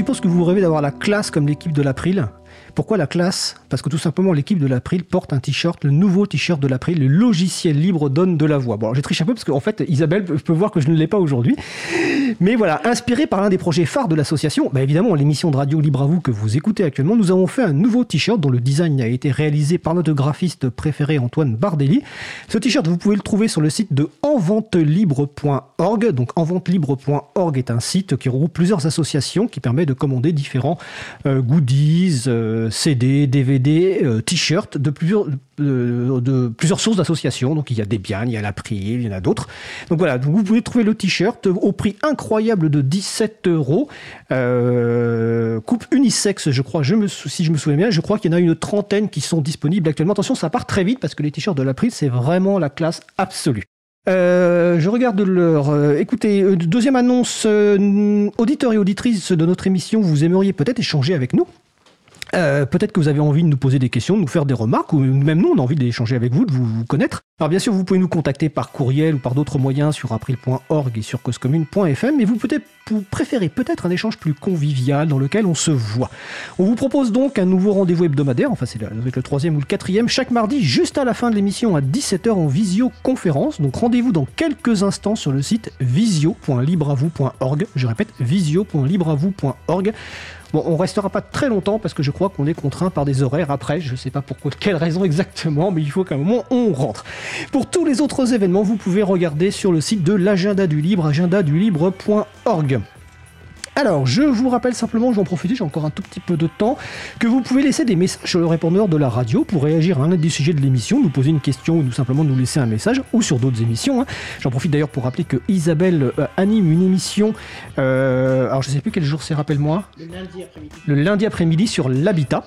Je suppose que vous rêvez d'avoir la classe comme l'équipe de l'April? Pourquoi la classe? Parce que tout simplement l'équipe de l'April porte un t-shirt, le nouveau t-shirt de l'April, le logiciel libre donne de la voix. Bon, j'ai triché un peu parce qu'en fait, Isabelle peut voir que je ne l'ai pas aujourd'hui. Mais voilà, inspiré par l'un des projets phares de l'association, bah évidemment l'émission de radio Libre à vous que vous écoutez actuellement, nous avons fait un nouveau t-shirt dont le design a été réalisé par notre graphiste préféré Antoine Bardelli. Ce t-shirt, vous pouvez le trouver sur le site de enventelibre.org. Donc enventelibre.org est un site qui regroupe plusieurs associations qui permet de commander différents euh, goodies, euh, CD, DVD, euh, de plusieurs, de, plusieurs sources d'associations. Donc il y a des biens, il y a l'April, il y en a d'autres. Donc voilà, vous pouvez trouver le t-shirt au prix incroyable de 17 euros. Euh, coupe unisexe, je crois, si je me souviens bien, je crois qu'il y en a une trentaine qui sont disponibles actuellement. Attention, ça part très vite parce que les t-shirts de l'April, c'est vraiment la classe absolue. Euh, je regarde l'heure. Euh, écoutez, deuxième annonce, auditeurs et auditrices de notre émission, vous aimeriez peut-être échanger avec nous euh, peut-être que vous avez envie de nous poser des questions, de nous faire des remarques, ou même nous, on a envie d'échanger avec vous, de vous, connaître. Alors bien sûr, vous pouvez nous contacter par courriel ou par d'autres moyens sur april.org et sur causecommune.fm, mais vous, peut vous préférez peut-être un échange plus convivial dans lequel on se voit. On vous propose donc un nouveau rendez-vous hebdomadaire, enfin c'est avec le troisième ou le quatrième, chaque mardi, juste à la fin de l'émission à 17h en visioconférence. Donc rendez-vous dans quelques instants sur le site visio.libravou.org. Je répète, visio.libravou.org. Bon, on restera pas très longtemps parce que je crois qu'on est contraint par des horaires après. Je ne sais pas pour quelle raison exactement, mais il faut qu'à un moment on rentre. Pour tous les autres événements, vous pouvez regarder sur le site de l'agenda du libre, agendadulibre.org. Alors, je vous rappelle simplement, j'en profite, j'ai encore un tout petit peu de temps, que vous pouvez laisser des messages sur le répondeur de la radio pour réagir à un des sujets de l'émission, nous poser une question ou simplement nous laisser un message, ou sur d'autres émissions. Hein. J'en profite d'ailleurs pour rappeler que Isabelle euh, anime une émission, euh, alors je ne sais plus quel jour c'est, rappelle-moi. Le lundi après-midi. Le lundi après-midi sur l'habitat.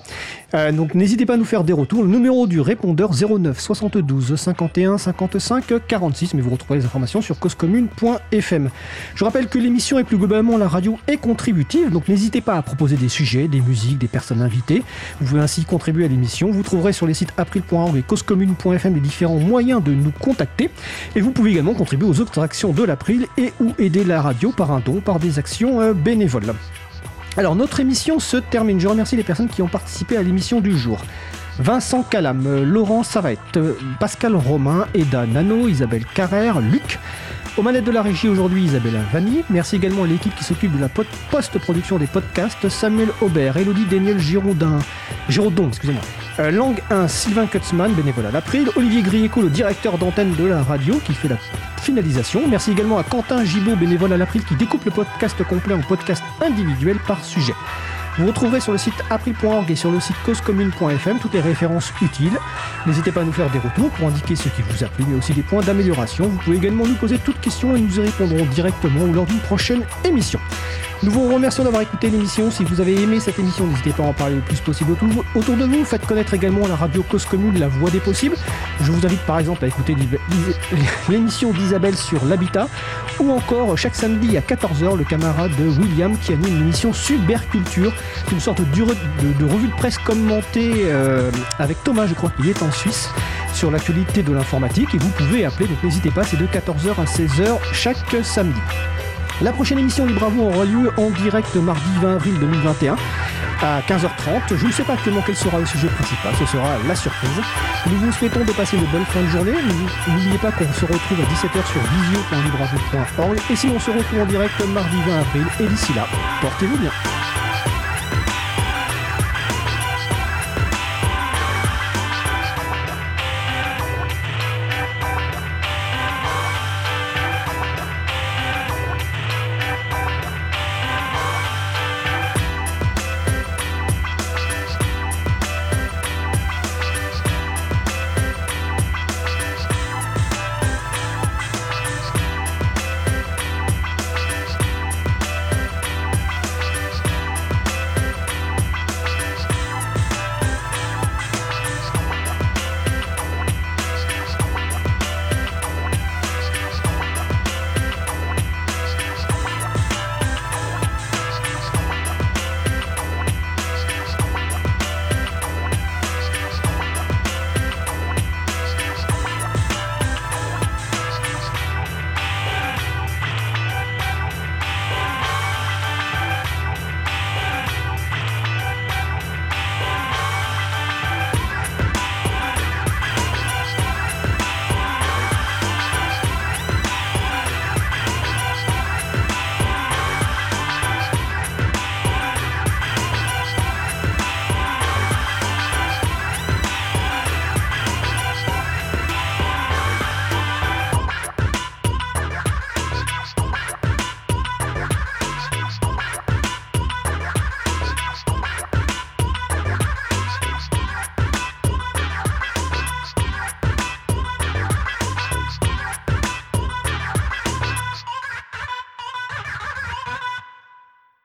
Euh, donc n'hésitez pas à nous faire des retours. Le numéro du répondeur 09 72 51 55 46, mais vous retrouverez les informations sur causecommune.fm. Je rappelle que l'émission et plus globalement la radio est contributive, donc n'hésitez pas à proposer des sujets, des musiques, des personnes invitées. Vous pouvez ainsi contribuer à l'émission. Vous trouverez sur les sites april.org et causecommune.fm les différents moyens de nous contacter. Et vous pouvez également contribuer aux autres actions de l'April et ou aider la radio par un don, par des actions euh, bénévoles. Alors notre émission se termine. Je remercie les personnes qui ont participé à l'émission du jour. Vincent Calam, Laurent Savette, Pascal Romain, Eda Nano, Isabelle Carrère, Luc, aux manettes de la régie aujourd'hui, Isabella Vanni. Merci également à l'équipe qui s'occupe de la post-production des podcasts, Samuel Aubert, Elodie Daniel Giraudin, Giraudon, excusez-moi. Euh, Langue 1, Sylvain Kutzmann, bénévole à l'April, Olivier Grieco, le directeur d'antenne de la radio qui fait la finalisation. Merci également à Quentin Gibaud, bénévole à l'April qui découpe le podcast complet en podcast individuel par sujet. Vous retrouverez sur le site april.org et sur le site causecommune.fm toutes les références utiles. N'hésitez pas à nous faire des retours pour indiquer ce qui vous a plu, mais aussi des points d'amélioration. Vous pouvez également nous poser toutes questions et nous y répondrons directement ou lors d'une prochaine émission. Nous vous remercions d'avoir écouté l'émission. Si vous avez aimé cette émission, n'hésitez pas à en parler le plus possible autour de vous. Faites connaître également la radio Cause Commune, la voix des possibles. Je vous invite par exemple à écouter l'émission d'Isabelle sur l'habitat ou encore chaque samedi à 14h le camarade de William qui anime l'émission Superculture, une sorte de, revue de presse commentée euh, avec Thomas, je crois qu'il est en Suisse, sur l'actualité de l'informatique et vous pouvez appeler, donc n'hésitez pas, c'est de 14h à 16h chaque samedi. La prochaine émission du Bravo aura lieu en direct mardi 20 avril 2021 à 15h30. Je ne sais pas actuellement quel sera le sujet principal, ce sera la surprise. Nous vous souhaitons de passer une bonne fin de journée. N'oubliez pas qu'on se retrouve à 17h sur visio.libravo.org et si on se retrouve en direct mardi 20 avril et d'ici là, portez-vous bien.